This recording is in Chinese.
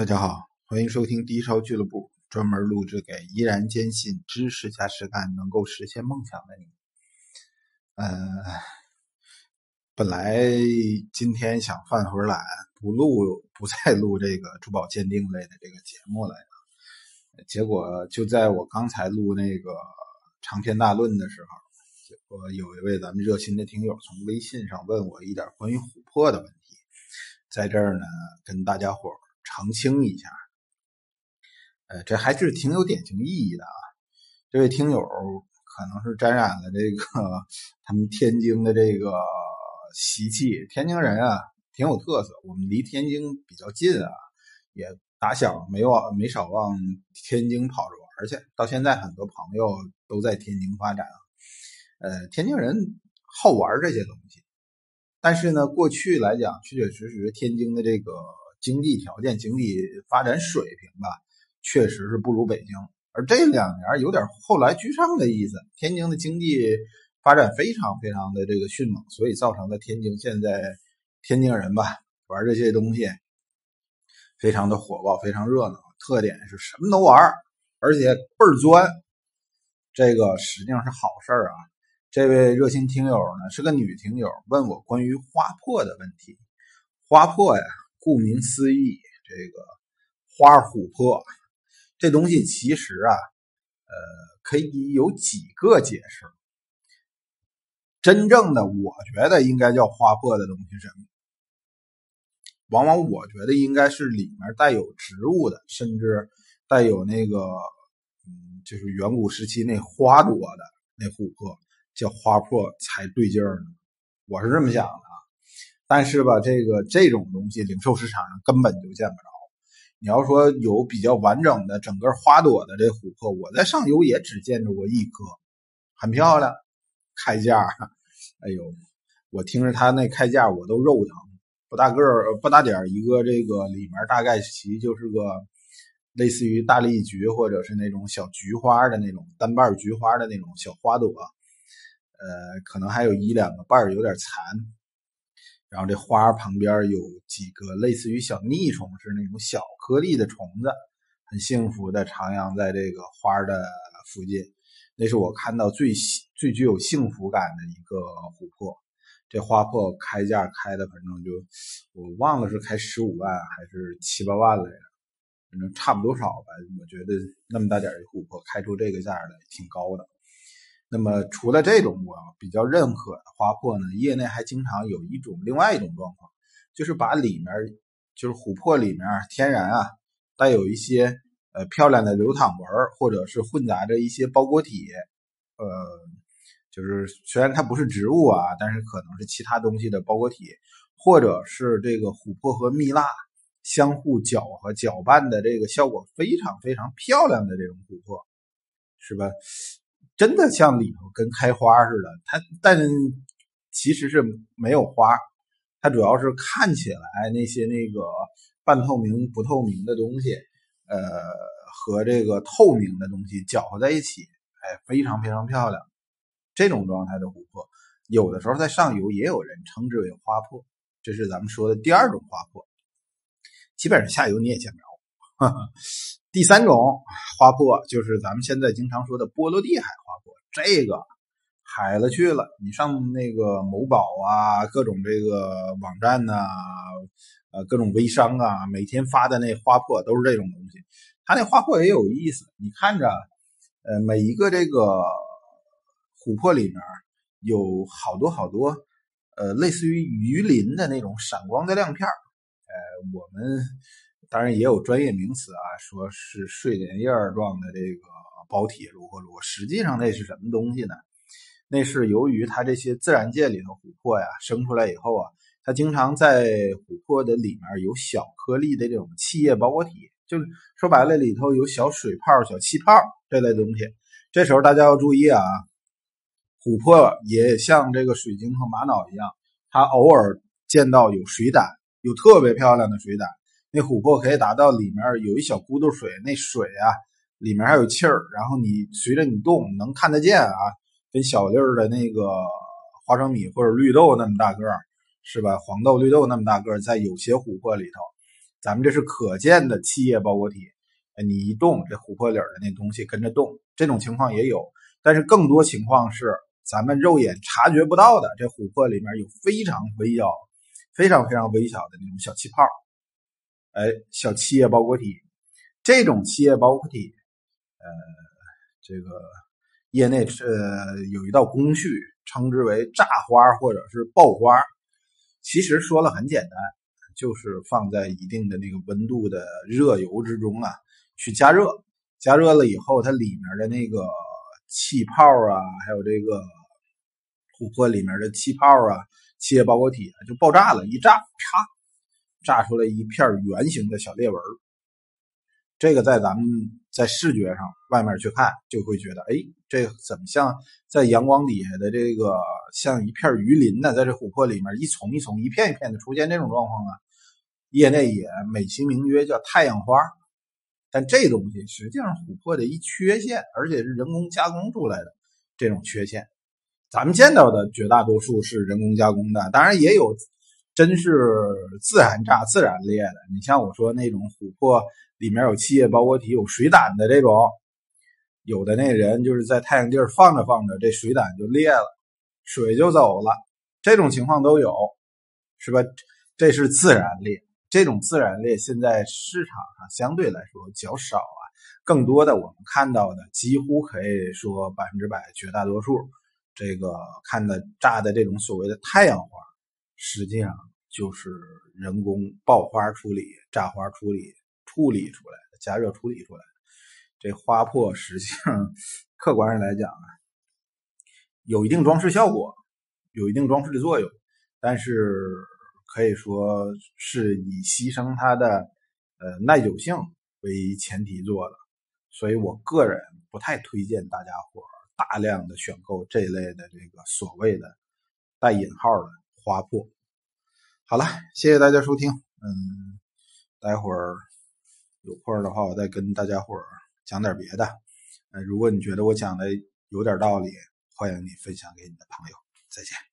大家好，欢迎收听低烧俱乐部，专门录制给依然坚信知识加实干能够实现梦想的你。呃，本来今天想犯会儿懒，不录，不再录这个珠宝鉴定类的这个节目了。结果就在我刚才录那个长篇大论的时候，结果有一位咱们热心的听友从微信上问我一点关于琥珀的问题，在这儿呢跟大家伙澄清一下，呃，这还是挺有典型意义的啊。这位听友可能是沾染了这个 他们天津的这个习气。天津人啊，挺有特色。我们离天津比较近啊，也打小没往没少往天津跑着玩去。到现在，很多朋友都在天津发展啊。呃，天津人好玩这些东西，但是呢，过去来讲，确确实实天津的这个。经济条件、经济发展水平吧，确实是不如北京。而这两年有点后来居上的意思。天津的经济发展非常非常的这个迅猛，所以造成了天津现在天津人吧玩这些东西非常的火爆，非常热闹。特点是什么都玩，而且倍儿钻。这个实际上是好事啊。这位热心听友呢是个女听友，问我关于花破的问题。花破呀。顾名思义，这个花琥珀这东西其实啊，呃，可以有几个解释。真正的，我觉得应该叫花珀的东西是什么？往往我觉得应该是里面带有植物的，甚至带有那个，嗯，就是远古时期那花朵的那琥珀，叫花珀才对劲儿呢。我是这么想的。但是吧，这个这种东西零售市场上根本就见不着。你要说有比较完整的整个花朵的这琥珀，我在上游也只见着过一颗，很漂亮，开价，哎呦，我听着他那开价我都肉疼，不大个儿不大点儿一个，这个里面大概其就是个类似于大丽菊或者是那种小菊花的那种单瓣菊花的那种小花朵，呃，可能还有一两个瓣有点残。然后这花旁边有几个类似于小腻虫，是那种小颗粒的虫子，很幸福的徜徉在这个花的附近。那是我看到最最具有幸福感的一个琥珀。这花珀开价开的，反正就我忘了是开十五万还是七八万来着，反正差不多少吧。我觉得那么大点的琥珀开出这个价来，挺高的。那么，除了这种我比较认可的花珀呢，业内还经常有一种另外一种状况，就是把里面就是琥珀里面天然啊带有一些呃漂亮的流淌纹，或者是混杂着一些包裹体，呃，就是虽然它不是植物啊，但是可能是其他东西的包裹体，或者是这个琥珀和蜜蜡相互搅和搅拌的这个效果非常非常漂亮的这种琥珀，是吧？真的像里头跟开花似的，它但其实是没有花，它主要是看起来那些那个半透明不透明的东西，呃，和这个透明的东西搅和在一起，哎，非常非常漂亮。这种状态的琥珀，有的时候在上游也有人称之为花珀，这是咱们说的第二种花珀。基本上下游你也见不着。第三种花珀就是咱们现在经常说的波罗的海花珀，这个海了去了。你上那个某宝啊，各种这个网站呐，呃，各种微商啊，每天发的那花珀都是这种东西。它那花珀也有意思，你看着，呃，每一个这个琥珀里面有好多好多，呃，类似于鱼鳞的那种闪光的亮片呃，我们。当然也有专业名词啊，说是睡莲叶状的这个包体如何如何，实际上那是什么东西呢？那是由于它这些自然界里头琥珀呀生出来以后啊，它经常在琥珀的里面有小颗粒的这种气液包裹体，就是说白了里头有小水泡、小气泡这类东西。这时候大家要注意啊，琥珀也像这个水晶和玛瑙一样，它偶尔见到有水胆，有特别漂亮的水胆。那琥珀可以达到里面有一小咕嘟水，那水啊里面还有气儿，然后你随着你动能看得见啊，跟小粒儿的那个花生米或者绿豆那么大个儿，是吧？黄豆、绿豆那么大个儿，在有些琥珀里头，咱们这是可见的气液包裹体，你一动，这琥珀里的那东西跟着动，这种情况也有。但是更多情况是咱们肉眼察觉不到的，这琥珀里面有非常微小、非常非常微小的那种小气泡，哎，小气液包裹体。这种气液包裹体，呃，这个业内呃有一道工序，称之为炸花或者是爆花。其实说了很简单，就是放在一定的那个温度的热油之中啊，去加热，加热了以后，它里面的那个气泡啊，还有这个琥珀里面的气泡啊，气液包裹体就爆炸了，一炸，啪，炸出来一片圆形的小裂纹。这个在咱们在视觉上外面去看，就会觉得，哎，这怎么像在阳光底下的这个像一片鱼鳞呢？在这琥珀里面一丛一丛、一片一片的出现这种状况啊，业内也美其名曰叫太阳花。但这东西实际上琥珀的一缺陷，而且是人工加工出来的这种缺陷。咱们见到的绝大多数是人工加工的，当然也有真是自然炸、自然裂的。你像我说那种琥珀。里面有气液包裹体，有水胆的这种，有的那人就是在太阳地儿放着放着，这水胆就裂了，水就走了，这种情况都有，是吧？这是自然裂，这种自然裂现在市场上相对来说较少啊，更多的我们看到的几乎可以说百分之百，绝大多数这个看的炸的这种所谓的太阳花，实际上就是人工爆花处理、炸花处理。处理出来的，加热处理出来的，这花珀实际上客观上来讲啊，有一定装饰效果，有一定装饰的作用，但是可以说是以牺牲它的呃耐久性为前提做的，所以我个人不太推荐大家伙大量的选购这类的这个所谓的带引号的划破。好了，谢谢大家收听，嗯，待会儿。有空的话，我再跟大家伙儿讲点别的。呃，如果你觉得我讲的有点道理，欢迎你分享给你的朋友。再见。